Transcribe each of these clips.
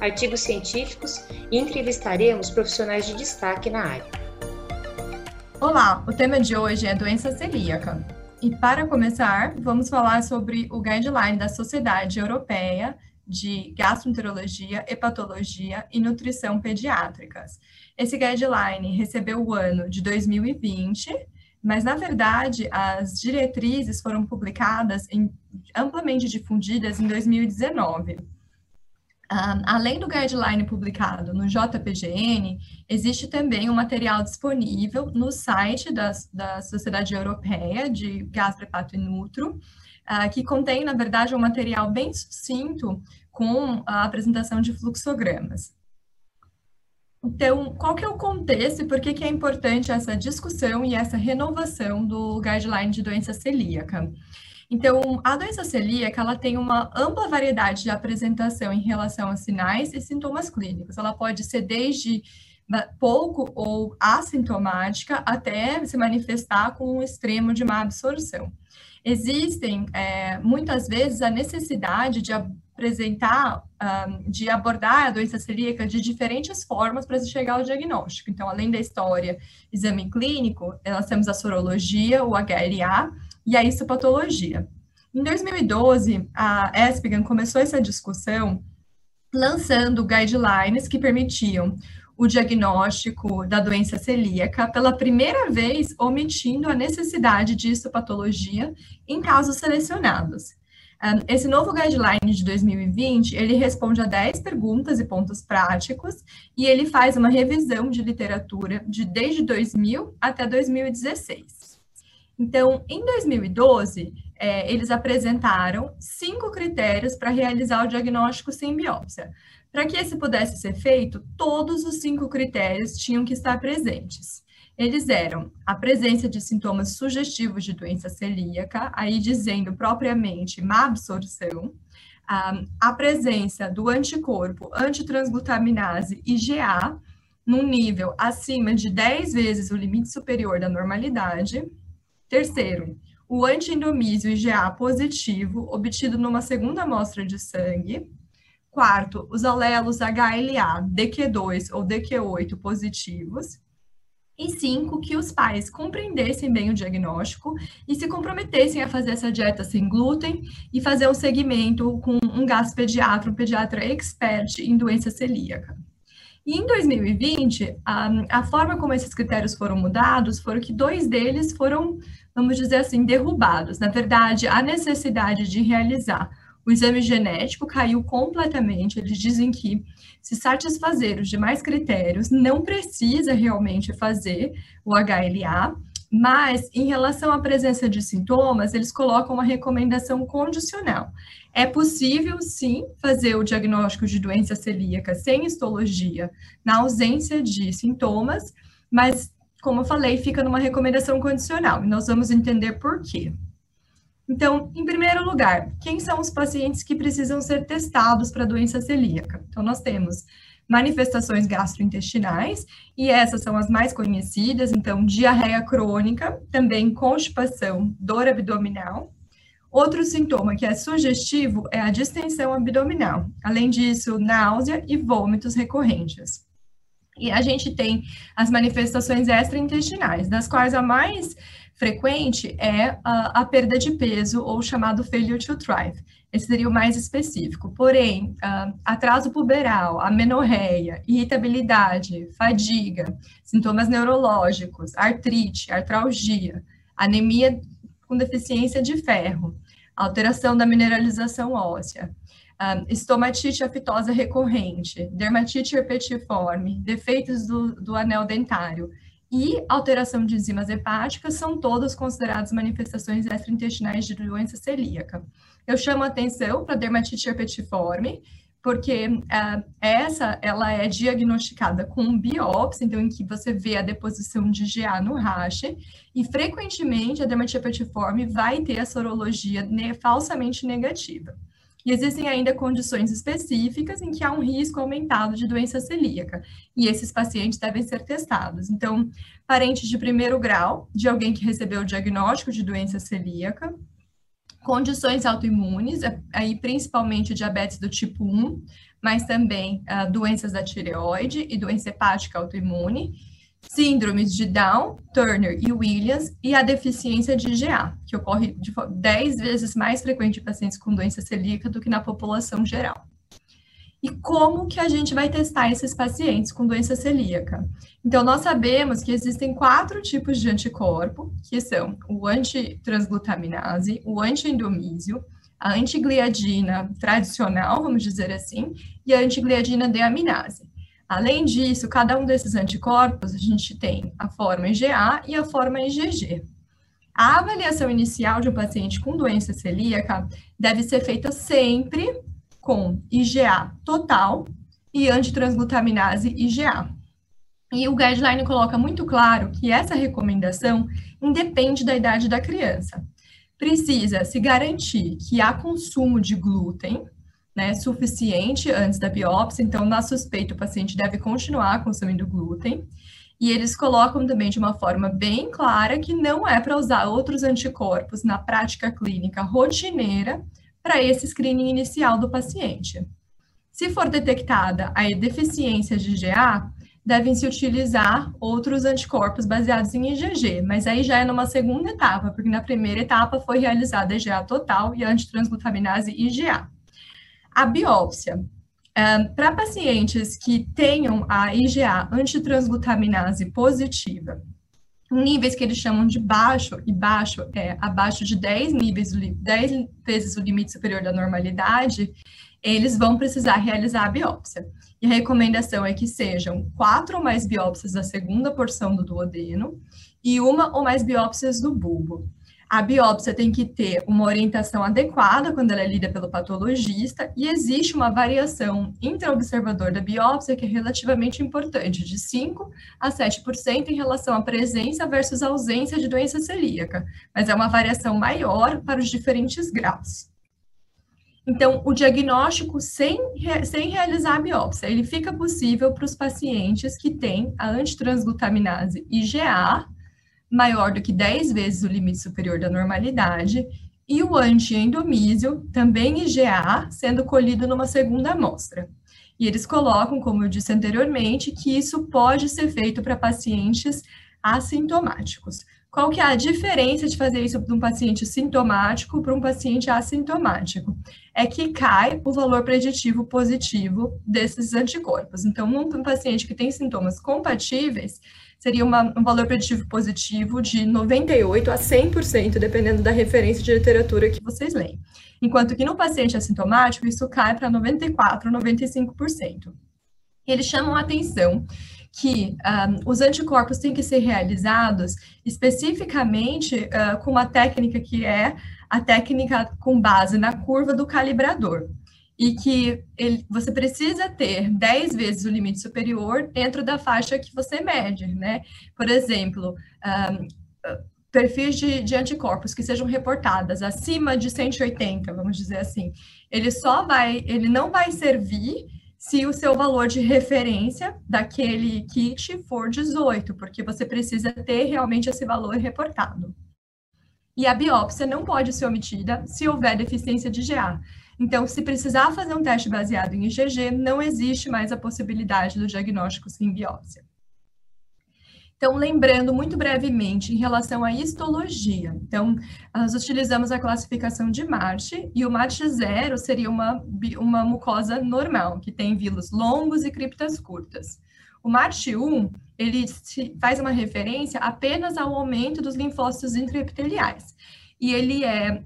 artigos científicos e entrevistaremos profissionais de destaque na área. Olá, o tema de hoje é doença celíaca. E para começar, vamos falar sobre o guideline da Sociedade Europeia de Gastroenterologia, Hepatologia e Nutrição Pediátricas. Esse guideline recebeu o ano de 2020 mas, na verdade, as diretrizes foram publicadas, em, amplamente difundidas em 2019. Além do guideline publicado no JPGN, existe também um material disponível no site da, da Sociedade Europeia de Gastrohepato e Nutro, uh, que contém, na verdade, um material bem sucinto com a apresentação de fluxogramas. Então, qual que é o contexto e por que, que é importante essa discussão e essa renovação do guideline de doença celíaca? Então, a doença celíaca, ela tem uma ampla variedade de apresentação em relação a sinais e sintomas clínicos. Ela pode ser desde pouco ou assintomática até se manifestar com um extremo de má absorção. Existem, é, muitas vezes, a necessidade de apresentar, um, de abordar a doença celíaca de diferentes formas para se chegar ao diagnóstico. Então, além da história, exame clínico, nós temos a sorologia, o HLA e a histopatologia. Em 2012, a ESPGAN começou essa discussão lançando guidelines que permitiam o diagnóstico da doença celíaca, pela primeira vez omitindo a necessidade de histopatologia em casos selecionados. Esse novo guideline de 2020, ele responde a 10 perguntas e pontos práticos, e ele faz uma revisão de literatura de desde 2000 até 2016. Então, em 2012, é, eles apresentaram cinco critérios para realizar o diagnóstico sem biópsia. Para que esse pudesse ser feito, todos os cinco critérios tinham que estar presentes. Eles eram a presença de sintomas sugestivos de doença celíaca, aí dizendo propriamente má absorção, a presença do anticorpo antitransglutaminase IgA num nível acima de 10 vezes o limite superior da normalidade. Terceiro, o antiendomísio IgA positivo obtido numa segunda amostra de sangue. Quarto, os alelos HLA, DQ2 ou DQ8 positivos. E cinco, que os pais compreendessem bem o diagnóstico e se comprometessem a fazer essa dieta sem glúten e fazer um segmento com um gastropediatra, um pediatra expert em doença celíaca. E em 2020, a, a forma como esses critérios foram mudados foram que dois deles foram, vamos dizer assim, derrubados. Na verdade, a necessidade de realizar o exame genético caiu completamente. Eles dizem que, se satisfazer os demais critérios, não precisa realmente fazer o HLA, mas em relação à presença de sintomas, eles colocam uma recomendação condicional. É possível, sim, fazer o diagnóstico de doença celíaca sem histologia na ausência de sintomas, mas, como eu falei, fica numa recomendação condicional, e nós vamos entender por quê. Então, em primeiro lugar, quem são os pacientes que precisam ser testados para doença celíaca? Então, nós temos manifestações gastrointestinais, e essas são as mais conhecidas, então, diarreia crônica, também constipação, dor abdominal. Outro sintoma que é sugestivo é a distensão abdominal. Além disso, náusea e vômitos recorrentes. E a gente tem as manifestações extraintestinais, das quais a mais frequente é a, a perda de peso ou chamado failure to thrive. Esse seria o mais específico. Porém, uh, atraso puberal, amenorreia, irritabilidade, fadiga, sintomas neurológicos, artrite, artralgia, anemia com deficiência de ferro, alteração da mineralização óssea, uh, estomatite aftosa recorrente, dermatite herpetiforme, defeitos do, do anel dentário, e alteração de enzimas hepáticas são todas consideradas manifestações extraintestinais de doença celíaca. Eu chamo a atenção para dermatite herpetiforme, porque uh, essa ela é diagnosticada com biópsia, então em que você vê a deposição de GA no rache, e frequentemente a dermatite petiforme vai ter a sorologia ne falsamente negativa. E existem ainda condições específicas em que há um risco aumentado de doença celíaca, e esses pacientes devem ser testados. Então, parentes de primeiro grau, de alguém que recebeu o diagnóstico de doença celíaca, condições autoimunes, aí principalmente diabetes do tipo 1, mas também uh, doenças da tireoide e doença hepática autoimune, síndromes de Down, Turner e Williams e a deficiência de GA, que ocorre de 10 vezes mais frequente em pacientes com doença celíaca do que na população geral. E como que a gente vai testar esses pacientes com doença celíaca? Então, nós sabemos que existem quatro tipos de anticorpo, que são o antitransglutaminase, o antiendomísio, a antigliadina tradicional, vamos dizer assim, e a antigliadina deaminase. Além disso, cada um desses anticorpos, a gente tem a forma IgA e a forma IgG. A avaliação inicial de um paciente com doença celíaca deve ser feita sempre com IgA total e antitransglutaminase IgA. E o guideline coloca muito claro que essa recomendação independe da idade da criança. Precisa se garantir que há consumo de glúten, né, suficiente antes da biópsia, então, na suspeita, o paciente deve continuar consumindo glúten. E eles colocam também de uma forma bem clara que não é para usar outros anticorpos na prática clínica rotineira para esse screening inicial do paciente. Se for detectada a deficiência de GA, devem se utilizar outros anticorpos baseados em IgG, mas aí já é numa segunda etapa, porque na primeira etapa foi realizada a IgA total e a antitransglutaminase IgA. A biópsia. Um, Para pacientes que tenham a IgA antitransglutaminase positiva, níveis que eles chamam de baixo, e baixo é abaixo de 10 níveis, 10 vezes o limite superior da normalidade, eles vão precisar realizar a biópsia. E a recomendação é que sejam quatro ou mais biópsias da segunda porção do duodeno e uma ou mais biópsias do bulbo. A biópsia tem que ter uma orientação adequada quando ela é lida pelo patologista e existe uma variação intraobservador da biópsia que é relativamente importante, de 5 a 7% em relação à presença versus ausência de doença celíaca, mas é uma variação maior para os diferentes graus. Então, o diagnóstico sem, sem realizar a biópsia, ele fica possível para os pacientes que têm a antitransglutaminase IgA, maior do que 10 vezes o limite superior da normalidade, e o antiendomísio, também IgA, sendo colhido numa segunda amostra. E eles colocam, como eu disse anteriormente, que isso pode ser feito para pacientes assintomáticos. Qual que é a diferença de fazer isso para um paciente sintomático para um paciente assintomático? É que cai o valor preditivo positivo desses anticorpos. Então, um paciente que tem sintomas compatíveis, seria uma, um valor preditivo positivo de 98% a 100%, dependendo da referência de literatura que vocês leem. Enquanto que no paciente assintomático, isso cai para 94%, 95%. E eles chamam a atenção que um, os anticorpos têm que ser realizados especificamente uh, com uma técnica que é a técnica com base na curva do calibrador e que ele, você precisa ter 10 vezes o limite superior dentro da faixa que você mede, né? Por exemplo, um, perfis de, de, anticorpos que sejam reportadas acima de 180, vamos dizer assim, ele só vai, ele não vai servir se o seu valor de referência daquele kit for 18, porque você precisa ter realmente esse valor reportado. E a biópsia não pode ser omitida se houver deficiência de GA. Então, se precisar fazer um teste baseado em IgG, não existe mais a possibilidade do diagnóstico sem biópsia. Então, lembrando muito brevemente em relação à histologia. Então, nós utilizamos a classificação de March, e o March 0 seria uma, uma mucosa normal, que tem vilos longos e criptas curtas. O March 1, ele faz uma referência apenas ao aumento dos linfócitos intraepiteliais. E ele é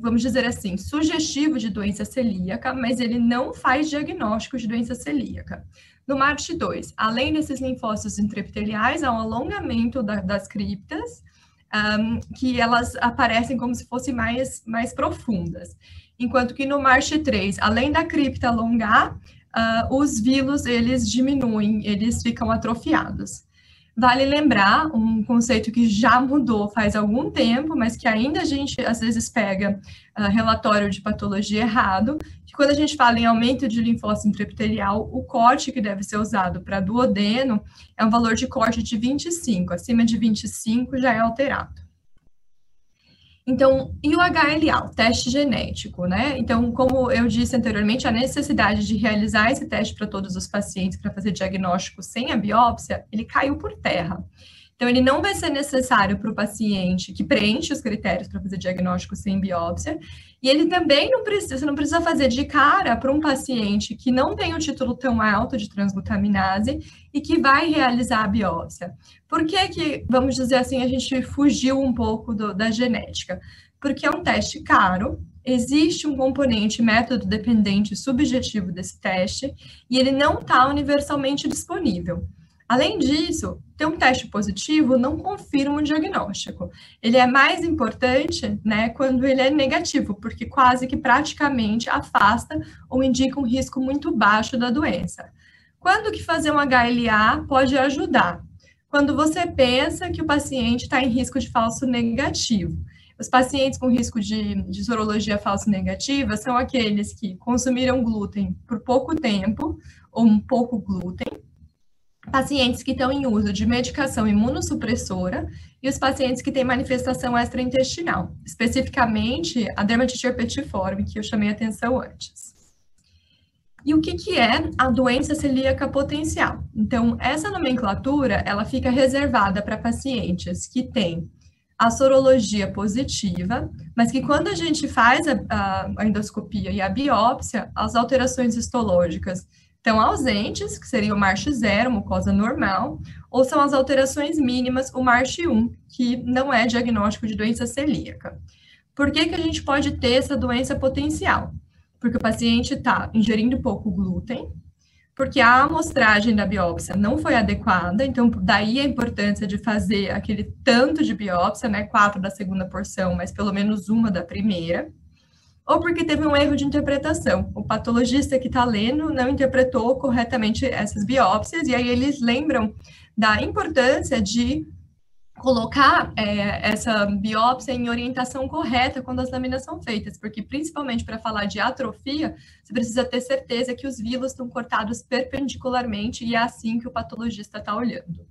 vamos dizer assim, sugestivo de doença celíaca, mas ele não faz diagnóstico de doença celíaca. No MARCH 2, além desses linfócitos intraepiteliais, há um alongamento da, das criptas, um, que elas aparecem como se fossem mais, mais profundas. enquanto que no MARCH3, além da cripta alongar, uh, os vilos, eles diminuem, eles ficam atrofiados. Vale lembrar um conceito que já mudou faz algum tempo, mas que ainda a gente às vezes pega uh, relatório de patologia errado, que quando a gente fala em aumento de linfócito intraepitelial, o corte que deve ser usado para duodeno é um valor de corte de 25, acima de 25 já é alterado. Então, e o HLA, o teste genético, né? Então, como eu disse anteriormente, a necessidade de realizar esse teste para todos os pacientes para fazer diagnóstico sem a biópsia, ele caiu por terra. Então, ele não vai ser necessário para o paciente que preenche os critérios para fazer diagnóstico sem biópsia, e ele também não precisa, você não precisa fazer de cara para um paciente que não tem um título tão alto de transglutaminase e que vai realizar a biópsia. Por que que, vamos dizer assim, a gente fugiu um pouco do, da genética? Porque é um teste caro, existe um componente método dependente subjetivo desse teste, e ele não está universalmente disponível. Além disso, ter um teste positivo não confirma um diagnóstico. Ele é mais importante né, quando ele é negativo, porque quase que praticamente afasta ou indica um risco muito baixo da doença. Quando que fazer um HLA pode ajudar? Quando você pensa que o paciente está em risco de falso negativo. Os pacientes com risco de, de sorologia falso negativa são aqueles que consumiram glúten por pouco tempo ou um pouco glúten, pacientes que estão em uso de medicação imunossupressora e os pacientes que têm manifestação extraintestinal, especificamente a dermatite herpetiforme, que eu chamei a atenção antes. E o que, que é a doença celíaca potencial? Então, essa nomenclatura, ela fica reservada para pacientes que têm a sorologia positiva, mas que quando a gente faz a, a endoscopia e a biópsia, as alterações histológicas estão ausentes, que seria o MARCH 0, mucosa normal, ou são as alterações mínimas, o MARCH 1, que não é diagnóstico de doença celíaca. Por que, que a gente pode ter essa doença potencial? Porque o paciente está ingerindo pouco glúten, porque a amostragem da biópsia não foi adequada, então daí a importância de fazer aquele tanto de biópsia, né, quatro da segunda porção, mas pelo menos uma da primeira ou porque teve um erro de interpretação. O patologista que está lendo não interpretou corretamente essas biópsias, e aí eles lembram da importância de colocar é, essa biópsia em orientação correta quando as lâminas são feitas, porque principalmente para falar de atrofia, você precisa ter certeza que os vilos estão cortados perpendicularmente e é assim que o patologista está olhando.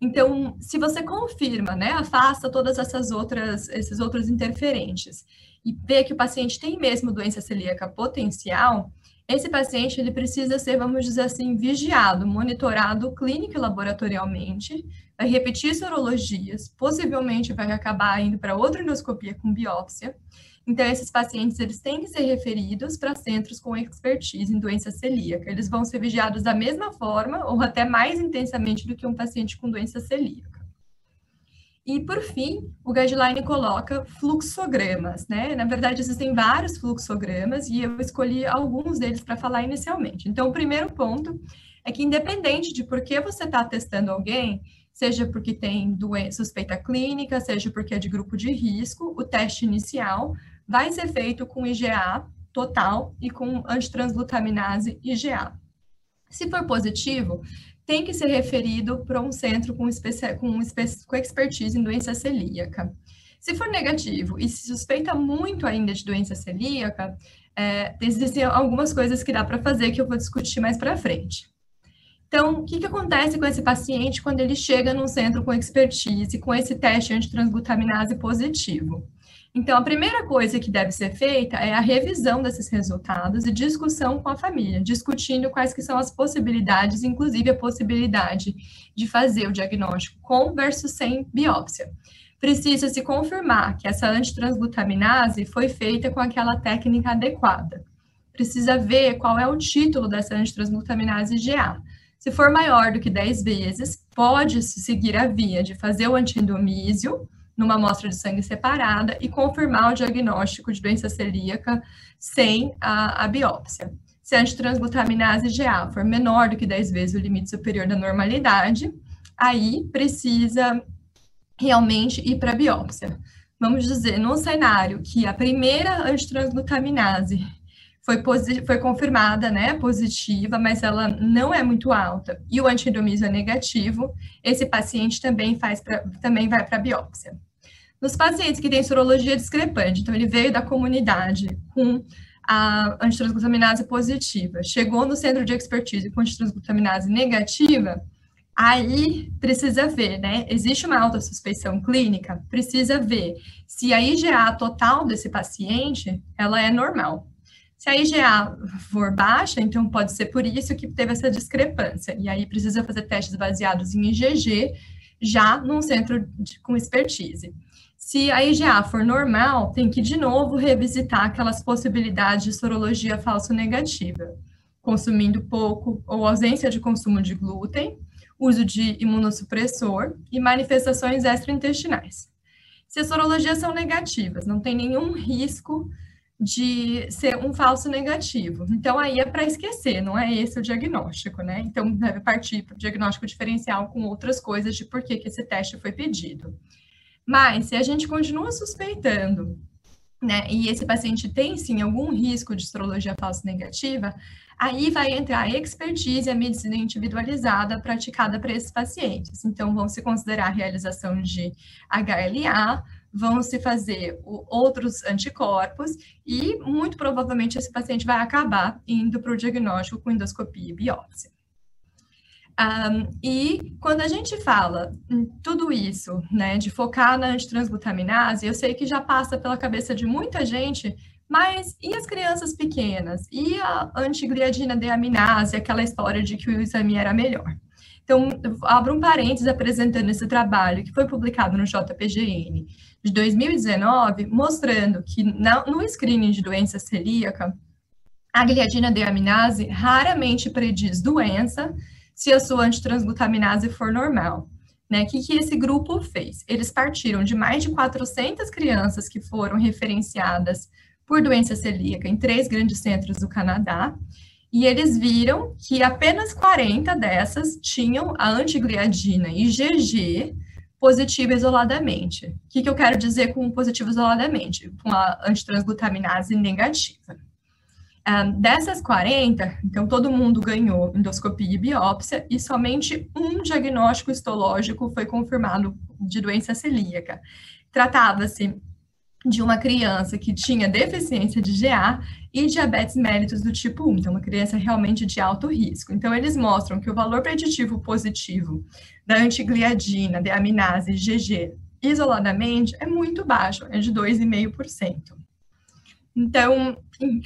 Então, se você confirma, né, afasta todas essas outras, esses outros interferentes e vê que o paciente tem mesmo doença celíaca potencial, esse paciente ele precisa ser, vamos dizer assim, vigiado, monitorado clínico e laboratorialmente, vai repetir sorologias, possivelmente vai acabar indo para outra endoscopia com biópsia. Então, esses pacientes eles têm que ser referidos para centros com expertise em doença celíaca. Eles vão ser vigiados da mesma forma ou até mais intensamente do que um paciente com doença celíaca. E, por fim, o guideline coloca fluxogramas, né? Na verdade, existem vários fluxogramas e eu escolhi alguns deles para falar inicialmente. Então, o primeiro ponto é que, independente de por que você está testando alguém, seja porque tem suspeita clínica, seja porque é de grupo de risco, o teste inicial vai ser feito com IgA total e com antitransglutaminase IgA. Se for positivo, tem que ser referido para um centro com, com, com expertise em doença celíaca. Se for negativo e se suspeita muito ainda de doença celíaca, é, existem algumas coisas que dá para fazer que eu vou discutir mais para frente. Então, o que, que acontece com esse paciente quando ele chega num centro com expertise, com esse teste antitransglutaminase positivo? Então, a primeira coisa que deve ser feita é a revisão desses resultados e discussão com a família, discutindo quais que são as possibilidades, inclusive a possibilidade de fazer o diagnóstico com versus sem biópsia. Precisa se confirmar que essa antitransglutaminase foi feita com aquela técnica adequada. Precisa ver qual é o título dessa antitransglutaminase GA. Se for maior do que 10 vezes, pode-se seguir a via de fazer o antiendomísio, numa amostra de sangue separada e confirmar o diagnóstico de doença celíaca sem a, a biópsia. Se a antitransglutaminase GA for menor do que 10 vezes o limite superior da normalidade, aí precisa realmente ir para a biópsia. vamos dizer, num cenário que a primeira antitransglutaminase foi, foi confirmada, né, positiva, mas ela não é muito alta, e o antiendomísio é negativo, esse paciente também, faz pra, também vai para a biópsia. Nos pacientes que têm sorologia discrepante, então ele veio da comunidade com a antitransglutaminase positiva, chegou no centro de expertise com antitransglutaminase negativa, aí precisa ver, né? Existe uma alta suspeição clínica, precisa ver se a IgA total desse paciente, ela é normal. Se a IgA for baixa, então pode ser por isso que teve essa discrepância. E aí precisa fazer testes baseados em IgG, já num centro de, com expertise. Se a IgA for normal, tem que de novo revisitar aquelas possibilidades de sorologia falso negativa, consumindo pouco ou ausência de consumo de glúten, uso de imunossupressor e manifestações extraintestinais. Se as sorologias são negativas, não tem nenhum risco de ser um falso negativo. Então, aí é para esquecer, não é esse o diagnóstico, né? Então, deve partir para o diagnóstico diferencial com outras coisas de por que, que esse teste foi pedido. Mas, se a gente continua suspeitando, né, e esse paciente tem sim algum risco de estrologia falsa negativa, aí vai entrar a expertise e a medicina individualizada praticada para esses pacientes. Então, vão se considerar a realização de HLA, vão se fazer outros anticorpos e, muito provavelmente, esse paciente vai acabar indo para o diagnóstico com endoscopia e biópsia. Um, e quando a gente fala em tudo isso, né, de focar na antitransglutaminase, eu sei que já passa pela cabeça de muita gente, mas e as crianças pequenas? E a antigliadina deaminase, aquela história de que o exame era melhor? Então, abro um parênteses apresentando esse trabalho que foi publicado no JPGN de 2019, mostrando que na, no screening de doença celíaca, a gliadina deaminase raramente prediz doença, se a sua antitransglutaminase for normal. Né? O que, que esse grupo fez? Eles partiram de mais de 400 crianças que foram referenciadas por doença celíaca em três grandes centros do Canadá, e eles viram que apenas 40 dessas tinham a antigliadina IgG positiva isoladamente. O que, que eu quero dizer com positivo isoladamente? Com a antitransglutaminase negativa. Um, dessas 40, então todo mundo ganhou endoscopia e biópsia, e somente um diagnóstico histológico foi confirmado de doença celíaca. Tratava-se de uma criança que tinha deficiência de GA e diabetes mellitus do tipo 1, então uma criança realmente de alto risco. Então, eles mostram que o valor preditivo positivo da antigliadina, de aminase GG, isoladamente, é muito baixo, é de 2,5%. Então,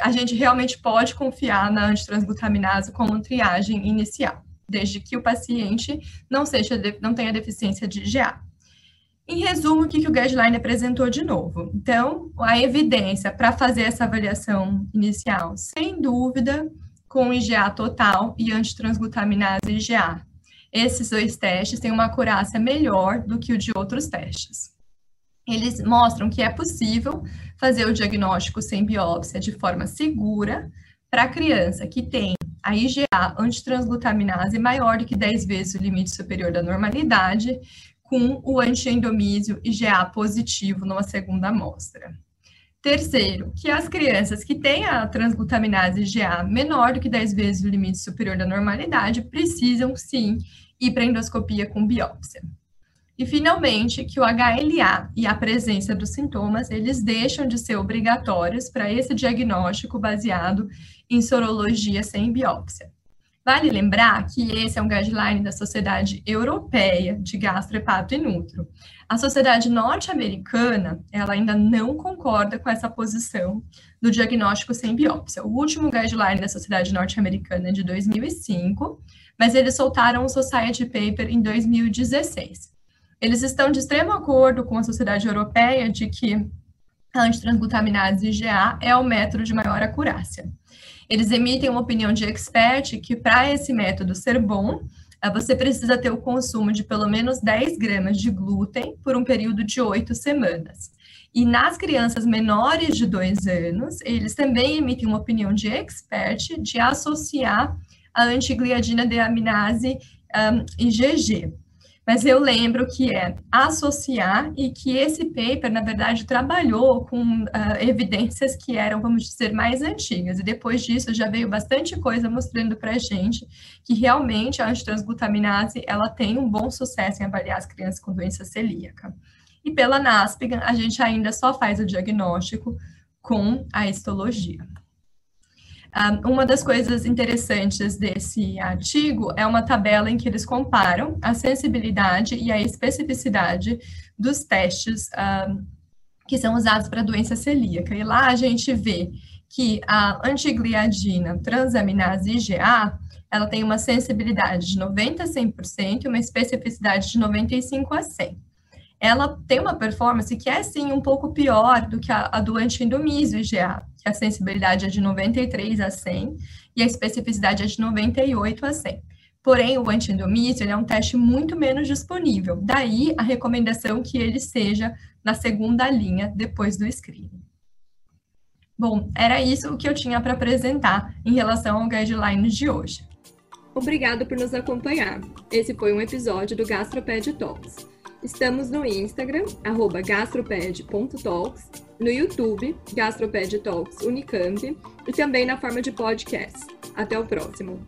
a gente realmente pode confiar na antitransglutaminase como triagem inicial, desde que o paciente não, seja, não tenha deficiência de IgA. Em resumo, o que, que o guideline apresentou de novo? Então, a evidência para fazer essa avaliação inicial, sem dúvida, com IgA total e antitransglutaminase IgA. Esses dois testes têm uma acurácia melhor do que o de outros testes eles mostram que é possível fazer o diagnóstico sem biópsia de forma segura para a criança que tem a IgA antitransglutaminase maior do que 10 vezes o limite superior da normalidade, com o antiendomísio IgA positivo numa segunda amostra. Terceiro, que as crianças que têm a transglutaminase IgA menor do que 10 vezes o limite superior da normalidade precisam sim ir para endoscopia com biópsia. E, finalmente, que o HLA e a presença dos sintomas, eles deixam de ser obrigatórios para esse diagnóstico baseado em sorologia sem biópsia. Vale lembrar que esse é um guideline da Sociedade Europeia de Gastrohepato e Nutro. A Sociedade Norte-Americana, ela ainda não concorda com essa posição do diagnóstico sem biópsia. O último guideline da Sociedade Norte-Americana é de 2005, mas eles soltaram o Society Paper em 2016. Eles estão de extremo acordo com a sociedade europeia de que a antitransglutaminase IgA é o método de maior acurácia. Eles emitem uma opinião de expert que para esse método ser bom, eh, você precisa ter o consumo de pelo menos 10 gramas de glúten por um período de oito semanas. E nas crianças menores de dois anos, eles também emitem uma opinião de expert de associar a antigliadina deaminase um, IgG. Mas eu lembro que é associar e que esse paper, na verdade, trabalhou com uh, evidências que eram, vamos dizer, mais antigas, e depois disso já veio bastante coisa mostrando para a gente que realmente a antitransglutaminase, ela tem um bom sucesso em avaliar as crianças com doença celíaca. E pela NASPGHAN, a gente ainda só faz o diagnóstico com a histologia. Uma das coisas interessantes desse artigo é uma tabela em que eles comparam a sensibilidade e a especificidade dos testes que são usados para doença celíaca. E lá a gente vê que a antigliadina transaminase IgA, ela tem uma sensibilidade de 90 a 100% e uma especificidade de 95 a 100 ela tem uma performance que é, sim, um pouco pior do que a, a do antiendomísio IgA, que a sensibilidade é de 93 a 100 e a especificidade é de 98 a 100. Porém, o antiendomísio é um teste muito menos disponível, daí a recomendação que ele seja na segunda linha depois do screening. Bom, era isso o que eu tinha para apresentar em relação ao guidelines de hoje. Obrigada por nos acompanhar. Esse foi um episódio do Gastroped Talks. Estamos no Instagram, arroba gastroped.talks, no YouTube, Gastroped Talks Unicamp, e também na forma de podcast. Até o próximo!